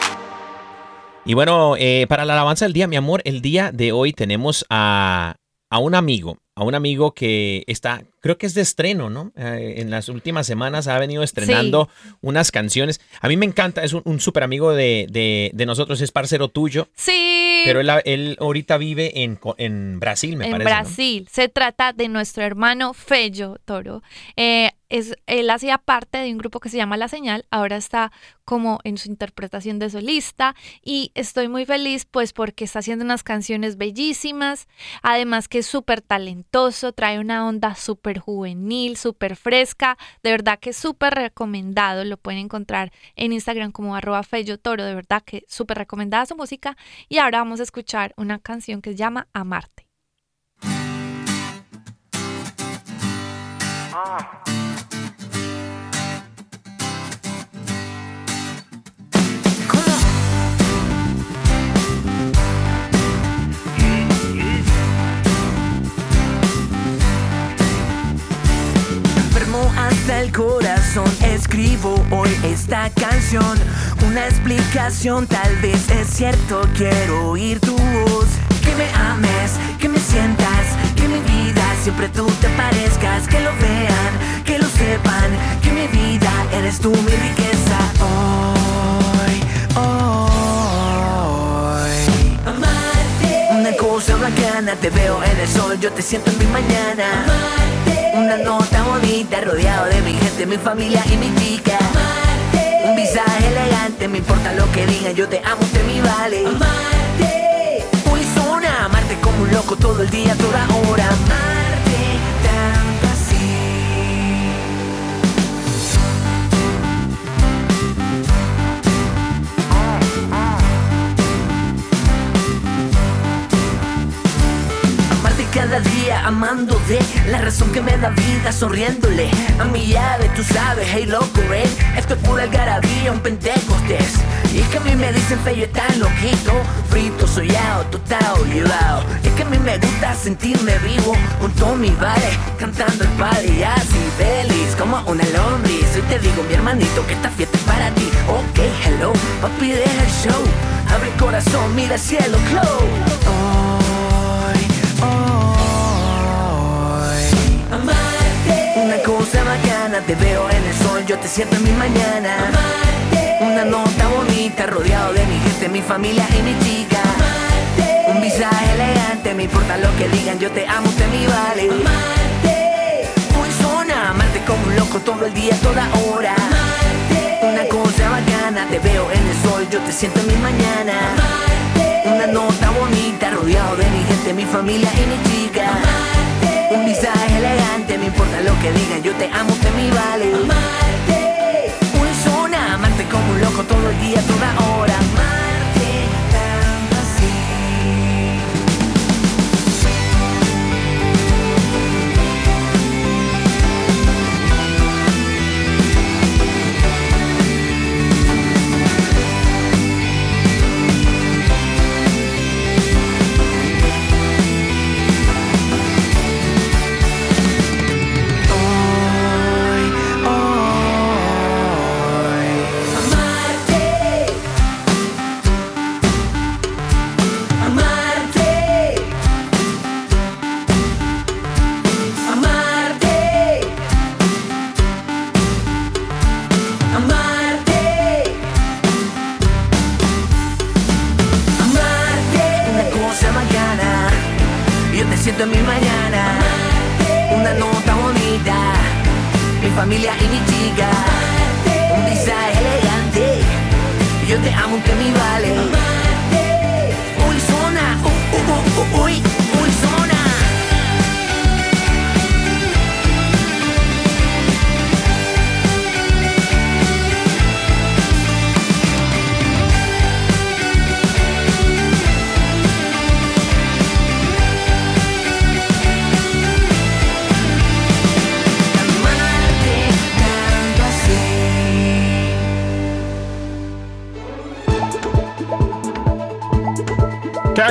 Y bueno, eh, para la alabanza del día, mi amor, el día de hoy tenemos a, a un amigo, a un amigo que está, creo que es de estreno, ¿no? Eh, en las últimas semanas ha venido estrenando unas canciones. A mí me encanta, es un, un súper amigo de, de, nosotros, es parcero tuyo. Sí. Pero él, él ahorita vive en, en Brasil, me parece. En Brasil. Se trata de nuestro hermano Fello Toro. Eh, él hacía parte de un grupo que se llama La Señal, ahora está como en su interpretación de solista y estoy muy feliz pues porque está haciendo unas canciones bellísimas, además que es súper talentoso, trae una onda súper juvenil, súper fresca, de verdad que súper recomendado, lo pueden encontrar en Instagram como arroba Toro, de verdad que súper recomendada su música y ahora vamos a escuchar una canción que se llama Amarte. Ah. El corazón escribo hoy esta canción. Una explicación, tal vez es cierto, quiero oír tu voz. Que me ames, que me sientas, que mi vida siempre tú te parezcas, que lo vean, que lo sepan, que mi vida es eres tú mi riqueza. Hoy, hoy. Amarte. Una cosa bacana, te veo en el sol, yo te siento en mi mañana. Amarte. Una nota bonita, rodeado de mi gente, mi familia y mi chica. Amarte. Un visaje elegante, me importa lo que digan, yo te amo, usted mi vale. Amarte. Hoy suena amarte como un loco todo el día, toda hora. Amarte cada día, amando de la razón que me da vida, sonriéndole a mi llave, tú sabes, hey loco, eh. Esto es pura algarabía, un pentecostés. Y es que a mí me dicen feo, tan loquito, frito, soñado, total, llevado. Es que a mí me gusta sentirme vivo, junto a mi vale, cantando el padre, así feliz, como una lombriz. Hoy te digo, mi hermanito, que esta fiesta es para ti. Ok, hello, papi, deja el show. Abre el corazón, mira el cielo, close. Te veo en el sol, yo te siento en mi mañana. Amarte. Una nota bonita, rodeado de mi gente, mi familia y mi chica. Amarte. Un visaje elegante, me importa lo que digan, yo te amo, usted mi vale. Amarte. Hoy suena amarte como un loco todo el día, toda hora. Amarte. Una cosa bacana, te veo en el sol, yo te siento en mi mañana. Amarte. Una nota bonita, rodeado de mi gente, mi familia y mi chica. Amarte. Un visaje elegante, me importa lo que digan, yo te amo, usted mi vale. Amarte. Hoy suena amarte como un loco todo el día, toda hora.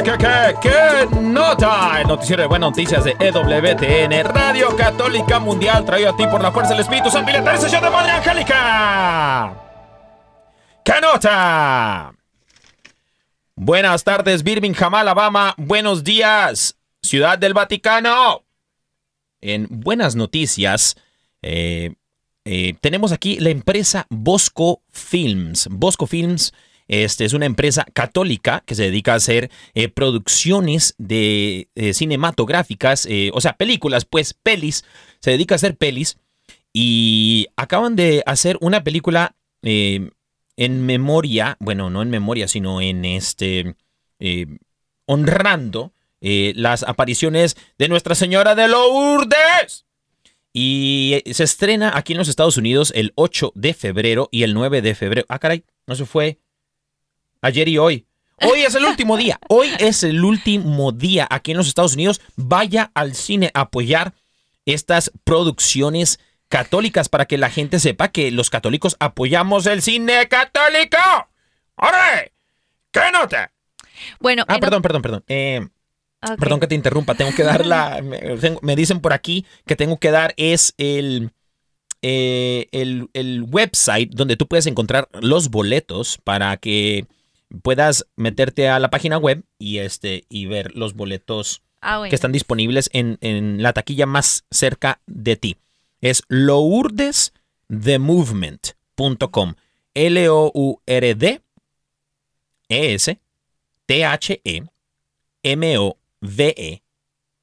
¿Qué, qué, qué, nota? El noticiero de buenas noticias de EWTN, Radio Católica Mundial, traído a ti por la fuerza del Espíritu Santo y la intercesión de Madre Angélica. ¿Qué nota? Buenas tardes, Birmingham, Alabama. Buenos días, Ciudad del Vaticano. En buenas noticias, eh, eh, tenemos aquí la empresa Bosco Films. Bosco Films este, es una empresa católica que se dedica a hacer eh, producciones de eh, cinematográficas, eh, o sea, películas, pues, pelis. Se dedica a hacer pelis. Y acaban de hacer una película eh, en memoria, bueno, no en memoria, sino en este, eh, honrando las apariciones de Nuestra Señora de Lourdes. Y se estrena aquí en los Estados Unidos el 8 de febrero y el 9 de febrero. Ah, caray, no se fue ayer y hoy. Hoy es el último día. Hoy es el último día aquí en los Estados Unidos. Vaya al cine a apoyar estas producciones católicas para que la gente sepa que los católicos apoyamos el cine católico. ¡Ore! ¿Qué nota? Bueno, Ah, perdón, perdón, perdón. Eh. Perdón que te interrumpa, tengo que dar la. Me dicen por aquí que tengo que dar es el, eh, el, el website donde tú puedes encontrar los boletos para que puedas meterte a la página web y, este, y ver los boletos Ah, bueno. que están disponibles en, en la taquilla más cerca de ti. Es Lourdes The Movement. L-O-U-R-D L-O-U-R-D E-S T-H-E M-O-V-E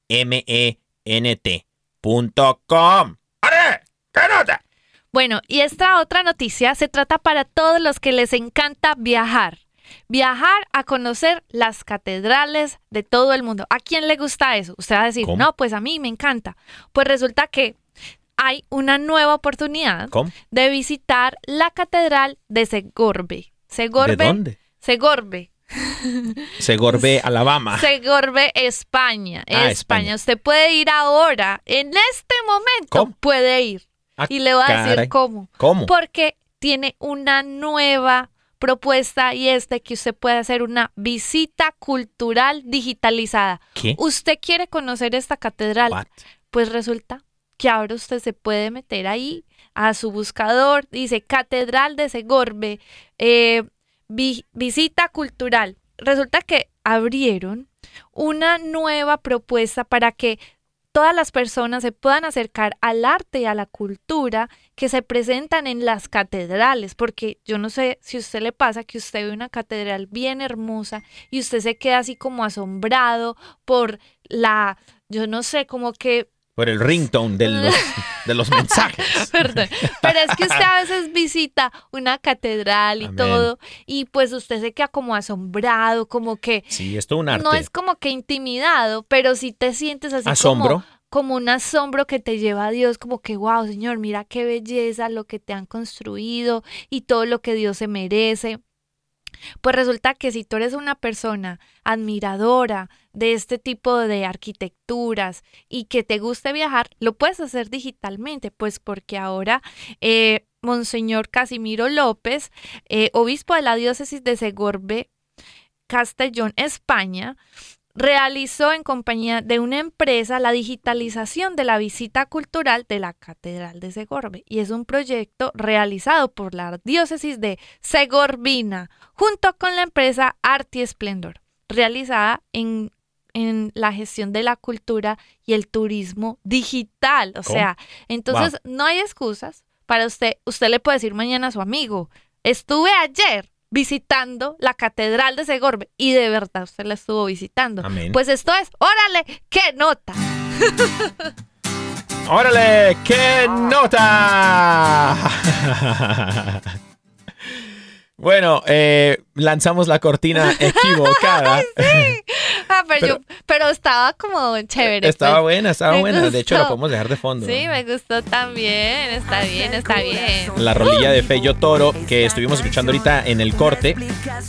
M-E-N-T punto com. ¡Are! ¡Qué nota! Bueno, y esta otra noticia se trata para todos los que les encanta viajar. Viajar a conocer las catedrales de todo el mundo. ¿A quién le gusta eso? Usted va a decir, ¿Cómo? no, pues a mí me encanta. Pues resulta que hay una nueva oportunidad ¿Cómo? de visitar la catedral de Segorbe. Segorbe. ¿De dónde? Segorbe. Segorbe, Alabama. Segorbe, España. Ah, España. España. Usted puede ir ahora, en este momento, ¿Cómo? puede ir. Ah, y le voy a decir caray. cómo. ¿Cómo? Porque tiene una nueva propuesta y es de que usted puede hacer una visita cultural digitalizada. ¿Qué? ¿Usted quiere conocer esta catedral? What? Pues resulta que ahora usted se puede meter ahí a su buscador, dice Catedral de Segorbe, eh, vi- visita cultural. Resulta que abrieron una nueva propuesta para que todas las personas se puedan acercar al arte y a la cultura que se presentan en las catedrales, porque yo no sé si a usted le pasa que usted ve una catedral bien hermosa y usted se queda así como asombrado por la, yo no sé, como que Por el ringtone de los, de los mensajes. Perdón. Pero es que usted a veces visita una catedral y Amén. todo, y pues usted se queda como asombrado, como que Sí, es todo un arte. no es como que intimidado, pero sí te sientes así Asombro. como como un asombro que te lleva a Dios, como que, wow, Señor, mira qué belleza lo que te han construido y todo lo que Dios se merece. Pues resulta que si tú eres una persona admiradora de este tipo de arquitecturas y que te guste viajar, lo puedes hacer digitalmente, pues porque ahora eh, Monseñor Casimiro López, eh, obispo de la diócesis de Segorbe, Castellón, España, realizó en compañía de una empresa la digitalización de la visita cultural de la Catedral de Segorbe y es un proyecto realizado por la diócesis de Segorbina junto con la empresa Arte y Esplendor, realizada en, en la gestión de la cultura y el turismo digital. O sea, entonces no hay excusas para usted. Usted le puede decir mañana a su amigo, estuve ayer visitando la Catedral de Segorbe y de verdad usted la estuvo visitando. Amén. Pues esto es, órale, qué nota. ¡Órale! ¡Qué nota! bueno, eh, lanzamos la cortina equivocada. Ah, pero, Pero- yo, pero estaba como chévere. estaba pues. buena, estaba Me buena. De hecho, la podemos dejar de fondo. Sí, me gustó también. Está bien, está bien. La rolilla de Fello Toro que estuvimos escuchando ahorita en el corte.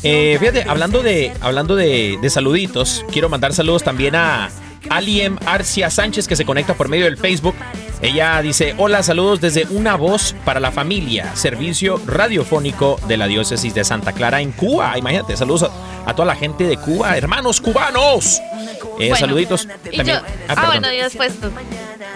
Eh, fíjate, hablando de, hablando de, de saluditos, quiero mandar saludos también a Aliem Arcia Sánchez que se conecta por medio del Facebook. Ella dice, hola, saludos desde Una Voz para la Familia, servicio radiofónico de la diócesis de Santa Clara en Cuba. Imagínate, saludos a, a toda la gente de Cuba, hermanos cubanos. Eh, Bueno, saluditos. Y También, yo, ah, ah, bueno, y después tú.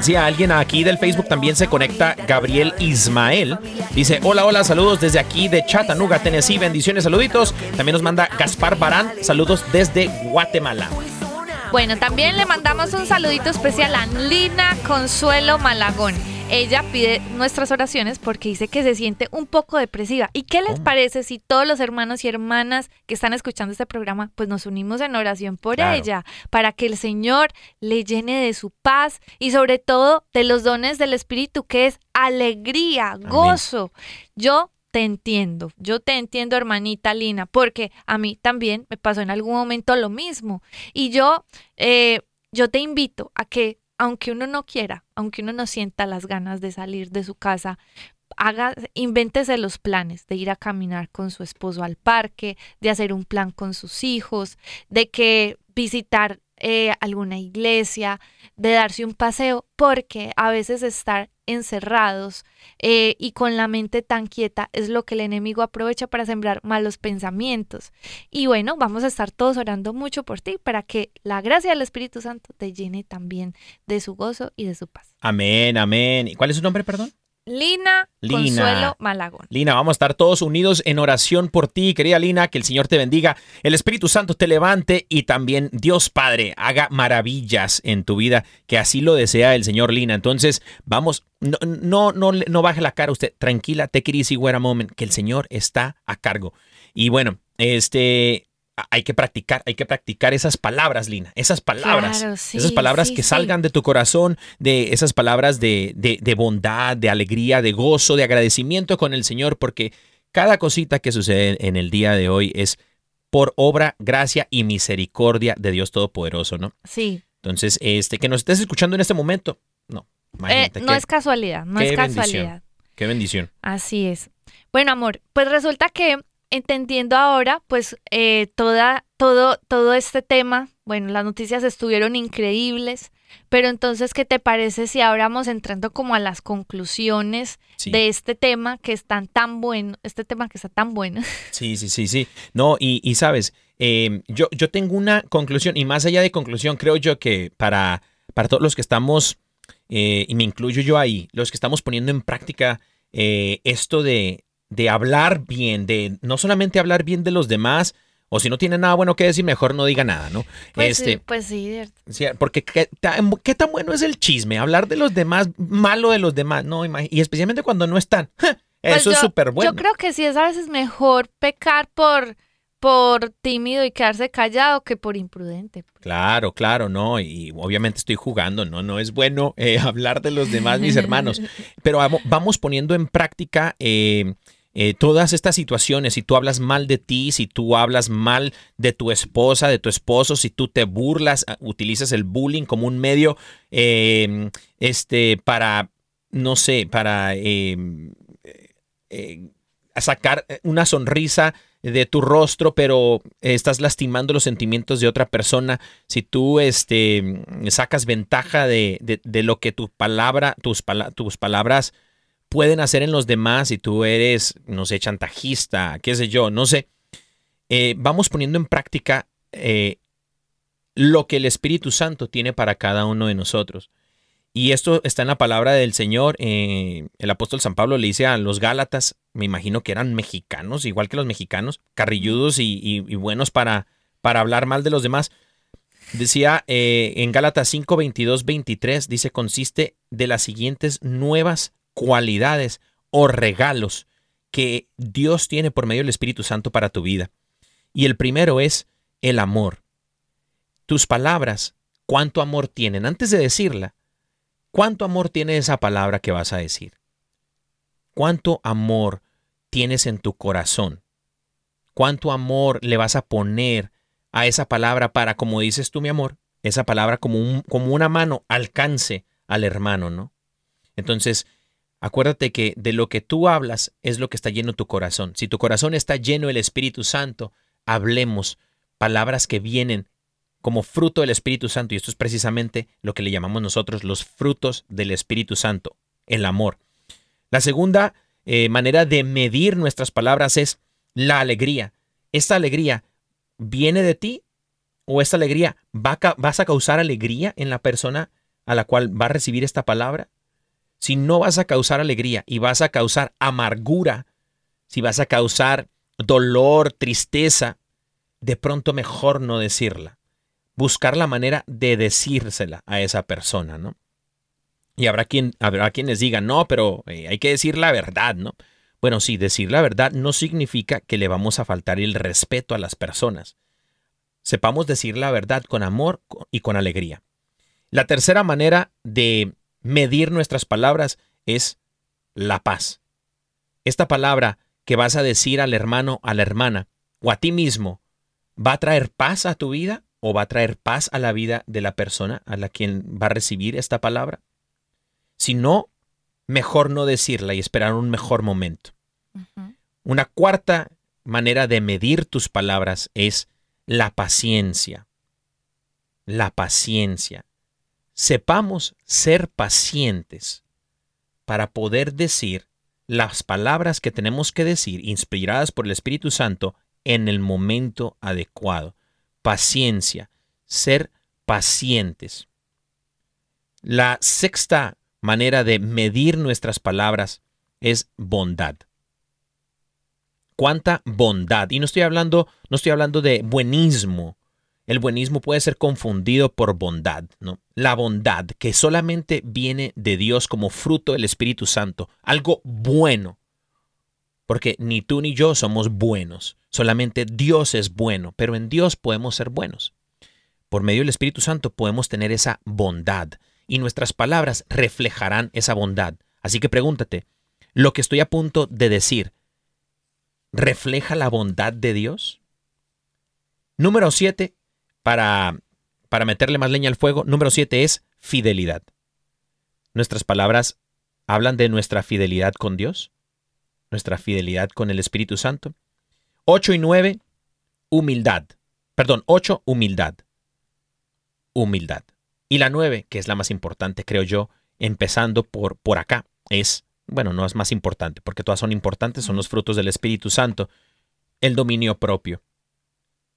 Sí, a alguien aquí del Facebook también se conecta, Gabriel Ismael. Dice, hola, hola, saludos desde aquí de Chattanooga, Tennessee, bendiciones, saluditos. También nos manda Gaspar Barán, saludos desde Guatemala. Bueno, también le mandamos un saludito especial a Lina Consuelo Malagón. Ella pide nuestras oraciones porque dice que se siente un poco depresiva. ¿Y qué les parece si todos los hermanos y hermanas que están escuchando este programa, pues nos unimos en oración por Claro. ella, para que el Señor le llene de su paz y sobre todo de los dones del Espíritu, que es alegría, gozo. Yo te entiendo, yo te entiendo, hermanita Lina, porque a mí también me pasó en algún momento lo mismo. Y yo, eh, yo te invito a que, aunque uno no quiera, aunque uno no sienta las ganas de salir de su casa, haga, invéntese los planes de ir a caminar con su esposo al parque, de hacer un plan con sus hijos, de que visitar eh, alguna iglesia, de darse un paseo, porque a veces estar encerrados eh, y con la mente tan quieta es lo que el enemigo aprovecha para sembrar malos pensamientos. Y bueno, vamos a estar todos orando mucho por ti para que la gracia del Espíritu Santo te llene también de su gozo y de su paz. Amén, amén. ¿Y cuál es su nombre, perdón? Lina, Lina. Consuelo Malagón. Lina, vamos a estar todos unidos en oración por ti, querida Lina, que el Señor te bendiga, el Espíritu Santo te levante y también Dios Padre haga maravillas en tu vida, que así lo desea el Señor Lina. Entonces, vamos, no, no, no, no baje la cara usted, tranquila, take it easy, wait a moment, que el Señor está a cargo. Y bueno, este, hay que practicar, hay que practicar esas palabras, Lina, esas palabras, Claro, sí, esas palabras sí, que sí. salgan de tu corazón, de esas palabras de, de, de bondad, de alegría, de gozo, de agradecimiento con el Señor, porque cada cosita que sucede en el día de hoy es por obra, gracia y misericordia de Dios Todopoderoso, ¿no? Sí, Entonces, este, que nos estés escuchando en este momento, no, Eh, no es casualidad, no es bendición. casualidad. qué bendición. Así es. Bueno, amor, pues resulta que entendiendo ahora, pues eh, toda, todo, todo este tema, bueno, las noticias estuvieron increíbles, pero entonces, ¿qué te parece si ahora vamos entrando como a las conclusiones Sí. de este tema que están tan bueno, este tema que está tan bueno? Sí, sí, sí, sí. No, y, y sabes, eh, yo, yo tengo una conclusión, y más allá de conclusión, creo yo que para, para todos los que estamos, eh, y me incluyo yo ahí, los que estamos poniendo en práctica eh, esto de, de hablar bien, de no solamente hablar bien de los demás, o si no tiene nada bueno que decir, mejor no diga nada, ¿no? Pues, este, sí, pues sí, Sí, porque ¿qué tan, qué tan bueno es el chisme, hablar de los demás, malo de los demás, no, y especialmente cuando no están. Pues Eso es súper bueno. Yo creo que sí es a veces mejor pecar por, por tímido y quedarse callado que por imprudente. Claro, claro, no, y obviamente estoy jugando, no, no es bueno eh, hablar de los demás, mis hermanos, pero vamo- vamos poniendo en práctica eh, eh, todas estas situaciones. Si tú hablas mal de ti, si tú hablas mal de tu esposa, de tu esposo, si tú te burlas, ah, utilizas el bullying como un medio, eh, este, para, no sé, para eh, eh, sacar una sonrisa de tu rostro, pero estás lastimando los sentimientos de otra persona. Si tú este, sacas ventaja de, de- de lo que tu palabra, tus, pala- tus palabras pueden hacer en los demás, si tú eres, no sé, chantajista, qué sé yo, no sé, eh, vamos poniendo en práctica eh, lo que el Espíritu Santo tiene para cada uno de nosotros. Y esto está en la palabra del Señor. eh, el apóstol San Pablo le dice a los Gálatas, me imagino que eran mexicanos, igual que los mexicanos, carrilludos y, buenos para, para hablar mal de los demás. Decía en Gálatas 5, 22, 23, dice, consiste de las siguientes nuevas cualidades o regalos que Dios tiene por medio del Espíritu Santo para tu vida. Y el primero es el amor. Tus palabras, ¿cuánto amor tienen? Antes de decirla, ¿cuánto amor tiene esa palabra que vas a decir? ¿Cuánto amor tienes en tu corazón? ¿Cuánto amor le vas a poner a esa palabra para, como dices tú, mi amor, esa palabra como, un- como una mano alcance al hermano, ¿no? Entonces, acuérdate que de lo que tú hablas es lo que está lleno tu corazón. Si tu corazón está lleno del Espíritu Santo, hablemos palabras que vienen como fruto del Espíritu Santo. Y esto es precisamente lo que le llamamos nosotros los frutos del Espíritu Santo, el amor. La segunda eh, manera de medir nuestras palabras es la alegría. Esta alegría viene de ti o esta alegría vas a causar alegría en la persona a la cual va a recibir esta palabra. Si no vas a causar alegría y vas a causar amargura, si vas a causar dolor, tristeza, de pronto mejor no decirla. Buscar la manera de decírsela a esa persona, ¿no? Y habrá quien habrá quienes digan, "No, pero eh, hay que decir la verdad", ¿no? Bueno, sí, decir la verdad no significa que le vamos a faltar el respeto a las personas. Sepamos decir la verdad con amor y con alegría. La tercera manera de medir nuestras palabras es la paz. Esta palabra que vas a decir al hermano, a la hermana o a ti mismo, ¿va a traer paz a tu vida o va a traer paz a la vida de la persona a la quien va a recibir esta palabra? Si no, mejor no decirla y esperar un mejor momento. Una cuarta manera de medir tus palabras es la paciencia. La paciencia. Sepamos ser pacientes para poder decir las palabras que tenemos que decir, inspiradas por el Espíritu Santo, en el momento adecuado. Paciencia. Ser pacientes. La sexta manera de medir nuestras palabras es bondad. ¿Cuánta bondad? Y no estoy hablando, no estoy hablando de buenismo. El buenismo puede ser confundido por bondad, ¿no? La bondad que solamente viene de Dios como fruto del Espíritu Santo, algo bueno. Porque ni tú ni yo somos buenos, solamente Dios es bueno, pero en Dios podemos ser buenos. Por medio del Espíritu Santo podemos tener esa bondad y nuestras palabras reflejarán esa bondad. Así que pregúntate, ¿lo que estoy a punto de decir refleja la bondad de Dios? Número siete, para, para meterle más leña al fuego, número siete es fidelidad. Nuestras palabras hablan de nuestra fidelidad con Dios, nuestra fidelidad con el Espíritu Santo. Ocho y nueve, humildad. Perdón, ocho, humildad. Humildad. Y la nueve, que es la más importante, creo yo, empezando por, por acá, es, bueno, no es más importante, porque todas son importantes, son los frutos del Espíritu Santo, el dominio propio.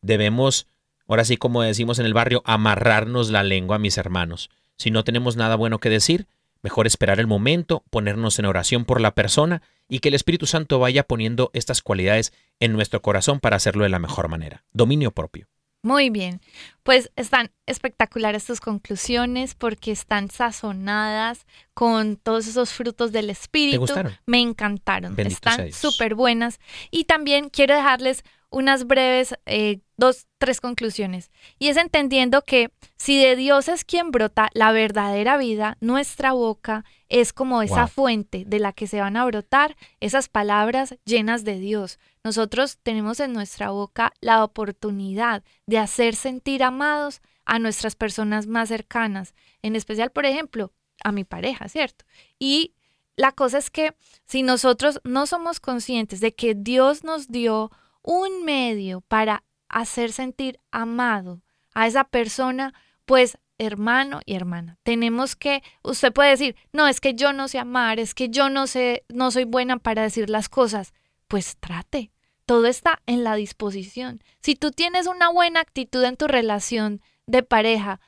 Debemos, ahora sí como decimos en el barrio, amarrarnos la lengua, mis hermanos. Si no tenemos nada bueno que decir, mejor esperar el momento, ponernos en oración por la persona y que el Espíritu Santo vaya poniendo estas cualidades en nuestro corazón para hacerlo de la mejor manera. Dominio propio. Muy bien, pues están espectaculares tus conclusiones porque están sazonadas con todos esos frutos del espíritu. gustaron? Me encantaron, Bendito están súper buenas. Y también quiero dejarles unas breves, eh, dos, tres conclusiones. Y es entendiendo que si de Dios es quien brota la verdadera vida, nuestra boca es como esa Wow. fuente de la que se van a brotar esas palabras llenas de Dios. Nosotros tenemos en nuestra boca la oportunidad de hacer sentir amados a nuestras personas más cercanas, en especial, por ejemplo, a mi pareja, ¿cierto? Y la cosa es que si nosotros no somos conscientes de que Dios nos dio un medio para hacer sentir amado a esa persona, pues hermano y hermana, tenemos que, usted puede decir, no, es que yo no sé amar, es que yo no sé, no soy buena para decir las cosas, pues trate. Todo está en la disposición. Si tú tienes una buena actitud en tu relación de pareja,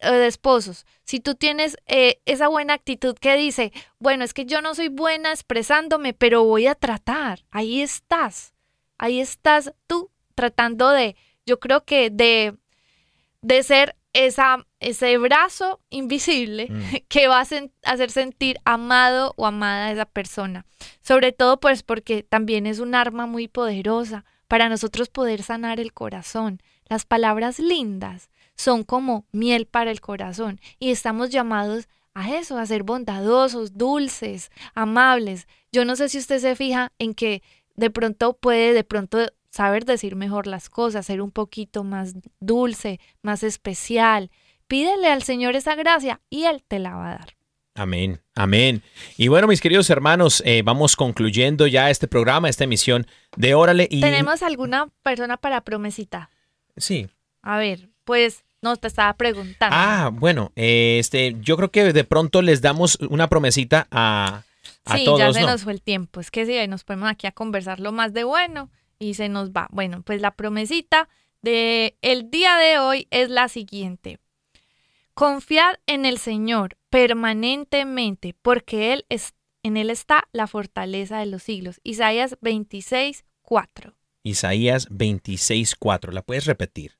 eh, de esposos, si tú tienes eh, esa buena actitud que dice, bueno, es que yo no soy buena expresándome, pero voy a tratar, ahí estás, ahí estás tú tratando de, yo creo que de, de ser esa, ese brazo invisible Mm. que va a sen- hacer sentir amado o amada a esa persona. Sobre todo pues porque también es un arma muy poderosa para nosotros poder sanar el corazón. Las palabras lindas son como miel para el corazón y estamos llamados a eso, a ser bondadosos, dulces, amables. Yo no sé si usted se fija en que de pronto puede de pronto saber decir mejor las cosas, ser un poquito más dulce, más especial. Pídele al Señor esa gracia y Él te la va a dar. Amén, amén. Y bueno, mis queridos hermanos, eh, vamos concluyendo ya este programa, esta emisión de Órale. Y... ¿Tenemos alguna persona para promesita? Sí. A ver, pues no te estaba preguntando. Ah, bueno, eh, este, yo creo que de pronto les damos una promesita a, a sí, todos, ya se ¿no? nos fue el tiempo. Es que sí, nos ponemos aquí a conversar lo más de bueno y se nos va. Bueno, pues la promesita de el día de hoy es la siguiente. Confiad en el Señor permanentemente, porque Él es, en Él está la fortaleza de los siglos. Isaías 26, 4. Isaías 26:4. ¿La puedes repetir?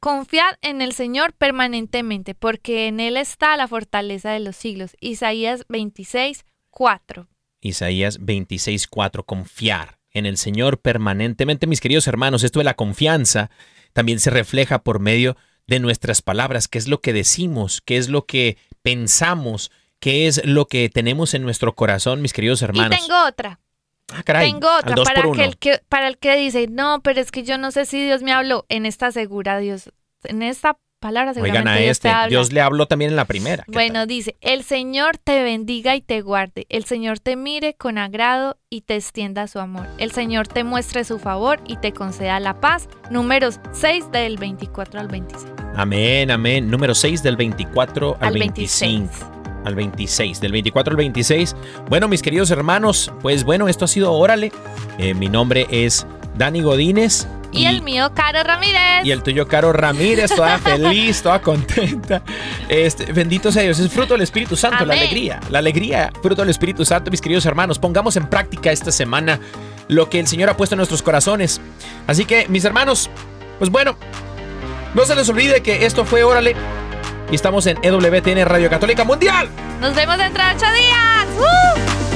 Confiad en el Señor permanentemente, porque en Él está la fortaleza de los siglos. Isaías 26, 4. Isaías 26:4. Confiar en el Señor permanentemente. Mis queridos hermanos, esto de la confianza también se refleja por medio de nuestras palabras, qué es lo que decimos, qué es lo que pensamos, qué es lo que tenemos en nuestro corazón, mis queridos hermanos. Y tengo otra. Ah, caray, Tengo otra para, aquel que, para el que dice, no, pero es que yo no sé si Dios me habló. En esta segura Dios, en esta palabra seguramente Oigan a Dios este. Dios le habló también en la primera. ¿qué Bueno, tal? dice, el Señor te bendiga y te guarde, el Señor te mire con agrado y te extienda su amor, el Señor te muestre su favor y te conceda la paz. Números 6 del 24 al 26. Amén, amén. Número 6 del 24 al, Al 25. 26. Al 26, del 24 al 26. Bueno, mis queridos hermanos, pues bueno, esto ha sido Órale. Eh, mi nombre es Dani Godínez Y, el mío, Caro Ramírez. Y el tuyo, Caro Ramírez, toda feliz, toda contenta. Este, bendito sea Dios, es fruto del Espíritu Santo, la alegría. La alegría, fruto del Espíritu Santo, mis queridos hermanos. Pongamos en práctica esta semana lo que el Señor ha puesto en nuestros corazones. Así que, mis hermanos, pues bueno, no se les olvide que esto fue Órale. Y estamos en EWTN Radio Católica Mundial. Nos vemos dentro de ocho días. ¡Uh!